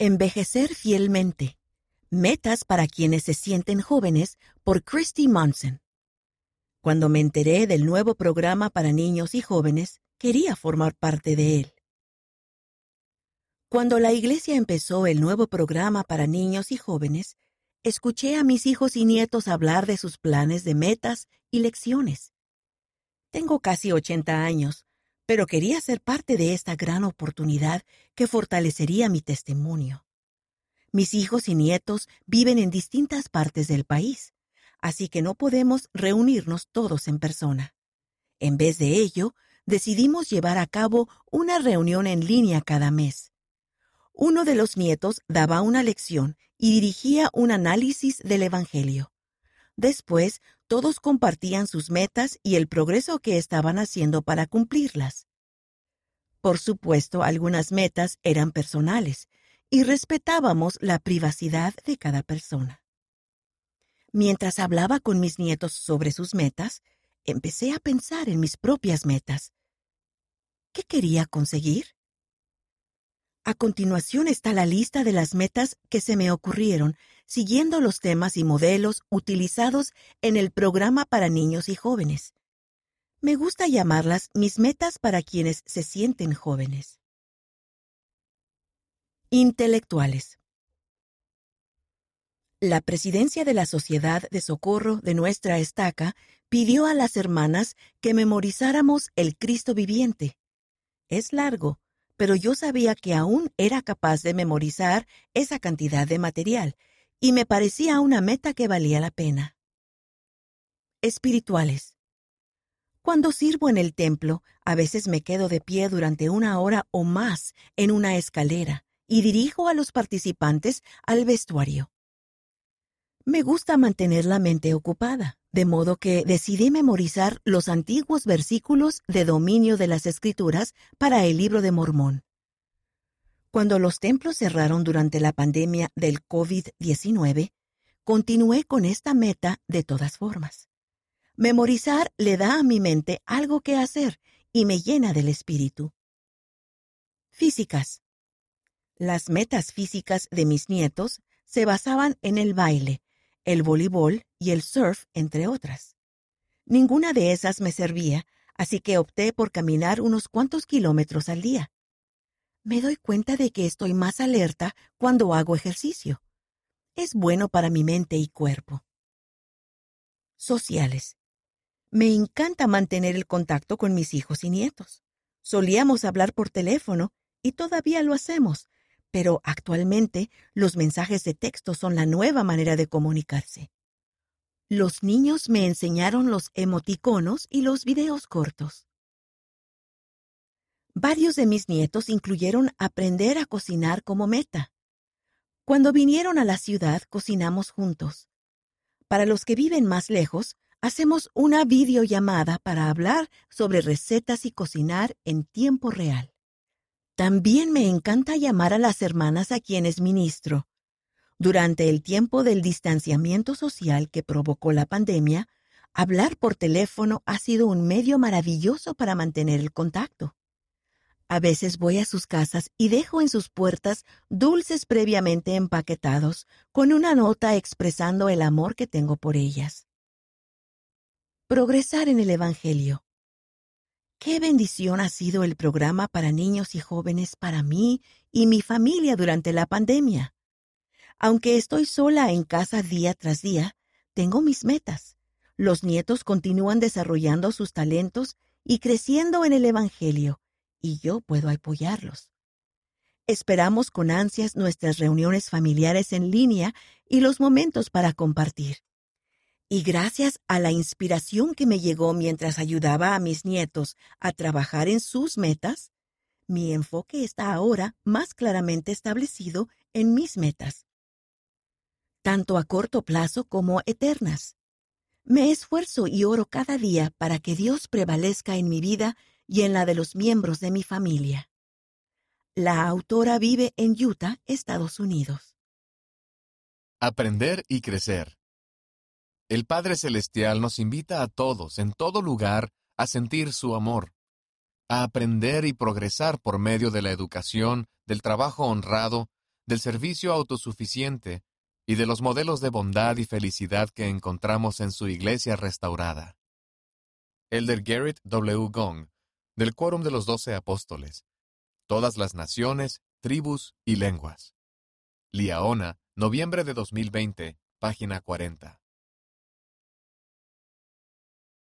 Envejecer fielmente. Metas para quienes se sienten jóvenes por Christy Monson. Cuando me enteré del nuevo programa para niños y jóvenes, quería formar parte de él. Cuando la iglesia empezó el nuevo programa para niños y jóvenes, escuché a mis hijos y nietos hablar de sus planes de metas y lecciones. Tengo casi 80 años, pero quería ser parte de esta gran oportunidad que fortalecería mi testimonio. Mis hijos y nietos viven en distintas partes del país, así que no podemos reunirnos todos en persona. En vez de ello, decidimos llevar a cabo una reunión en línea cada mes. Uno de los nietos daba una lección y dirigía un análisis del Evangelio. Después, todos compartían sus metas y el progreso que estaban haciendo para cumplirlas. Por supuesto, algunas metas eran personales y respetábamos la privacidad de cada persona. Mientras hablaba con mis nietos sobre sus metas, empecé a pensar en mis propias metas. ¿Qué quería conseguir? A continuación está la lista de las metas que se me ocurrieron siguiendo los temas y modelos utilizados en el programa para niños y jóvenes. Me gusta llamarlas mis metas para quienes se sienten jóvenes. Intelectuales. La presidencia de la Sociedad de Socorro de nuestra estaca pidió a las hermanas que memorizáramos el Cristo viviente. Es largo, pero yo sabía que aún era capaz de memorizar esa cantidad de material, y me parecía una meta que valía la pena. Espirituales. Cuando sirvo en el templo, a veces me quedo de pie durante una hora o más en una escalera y dirijo a los participantes al vestuario. Me gusta mantener la mente ocupada, de modo que decidí memorizar los antiguos versículos de dominio de las Escrituras para el libro de Mormón. Cuando los templos cerraron durante la pandemia del COVID-19, continué con esta meta de todas formas. Memorizar le da a mi mente algo que hacer y me llena del espíritu. Físicas. Las metas físicas de mis nietos se basaban en el baile, el voleibol y el surf, entre otras. Ninguna de esas me servía, así que opté por caminar unos cuantos kilómetros al día. Me doy cuenta de que estoy más alerta cuando hago ejercicio. Es bueno para mi mente y cuerpo. Sociales. Me encanta mantener el contacto con mis hijos y nietos. Solíamos hablar por teléfono y todavía lo hacemos, pero actualmente los mensajes de texto son la nueva manera de comunicarse. Los niños me enseñaron los emoticonos y los videos cortos. Varios de mis nietos incluyeron aprender a cocinar como meta. Cuando vinieron a la ciudad, cocinamos juntos. Para los que viven más lejos, hacemos una videollamada para hablar sobre recetas y cocinar en tiempo real. También me encanta llamar a las hermanas a quienes ministro. Durante el tiempo del distanciamiento social que provocó la pandemia, hablar por teléfono ha sido un medio maravilloso para mantener el contacto. A veces voy a sus casas y dejo en sus puertas dulces previamente empaquetados, con una nota expresando el amor que tengo por ellas. Progresar en el Evangelio. Qué bendición ha sido el programa para niños y jóvenes para mí y mi familia durante la pandemia. Aunque estoy sola en casa día tras día, tengo mis metas. Los nietos continúan desarrollando sus talentos y creciendo en el Evangelio, y yo puedo apoyarlos. Esperamos con ansias nuestras reuniones familiares en línea y los momentos para compartir. Y gracias a la inspiración que me llegó mientras ayudaba a mis nietos a trabajar en sus metas, mi enfoque está ahora más claramente establecido en mis metas, tanto a corto plazo como eternas. Me esfuerzo y oro cada día para que Dios prevalezca en mi vida y en la de los miembros de mi familia. La autora vive en Utah, Estados Unidos. Aprender y crecer. El Padre Celestial nos invita a todos, en todo lugar, a sentir su amor, a aprender y progresar por medio de la educación, del trabajo honrado, del servicio autosuficiente y de los modelos de bondad y felicidad que encontramos en su iglesia restaurada. Elder Garrett W. Gong, del Quórum de los Doce Apóstoles. Todas las naciones, tribus y lenguas. Liaona, noviembre de 2020, página 40.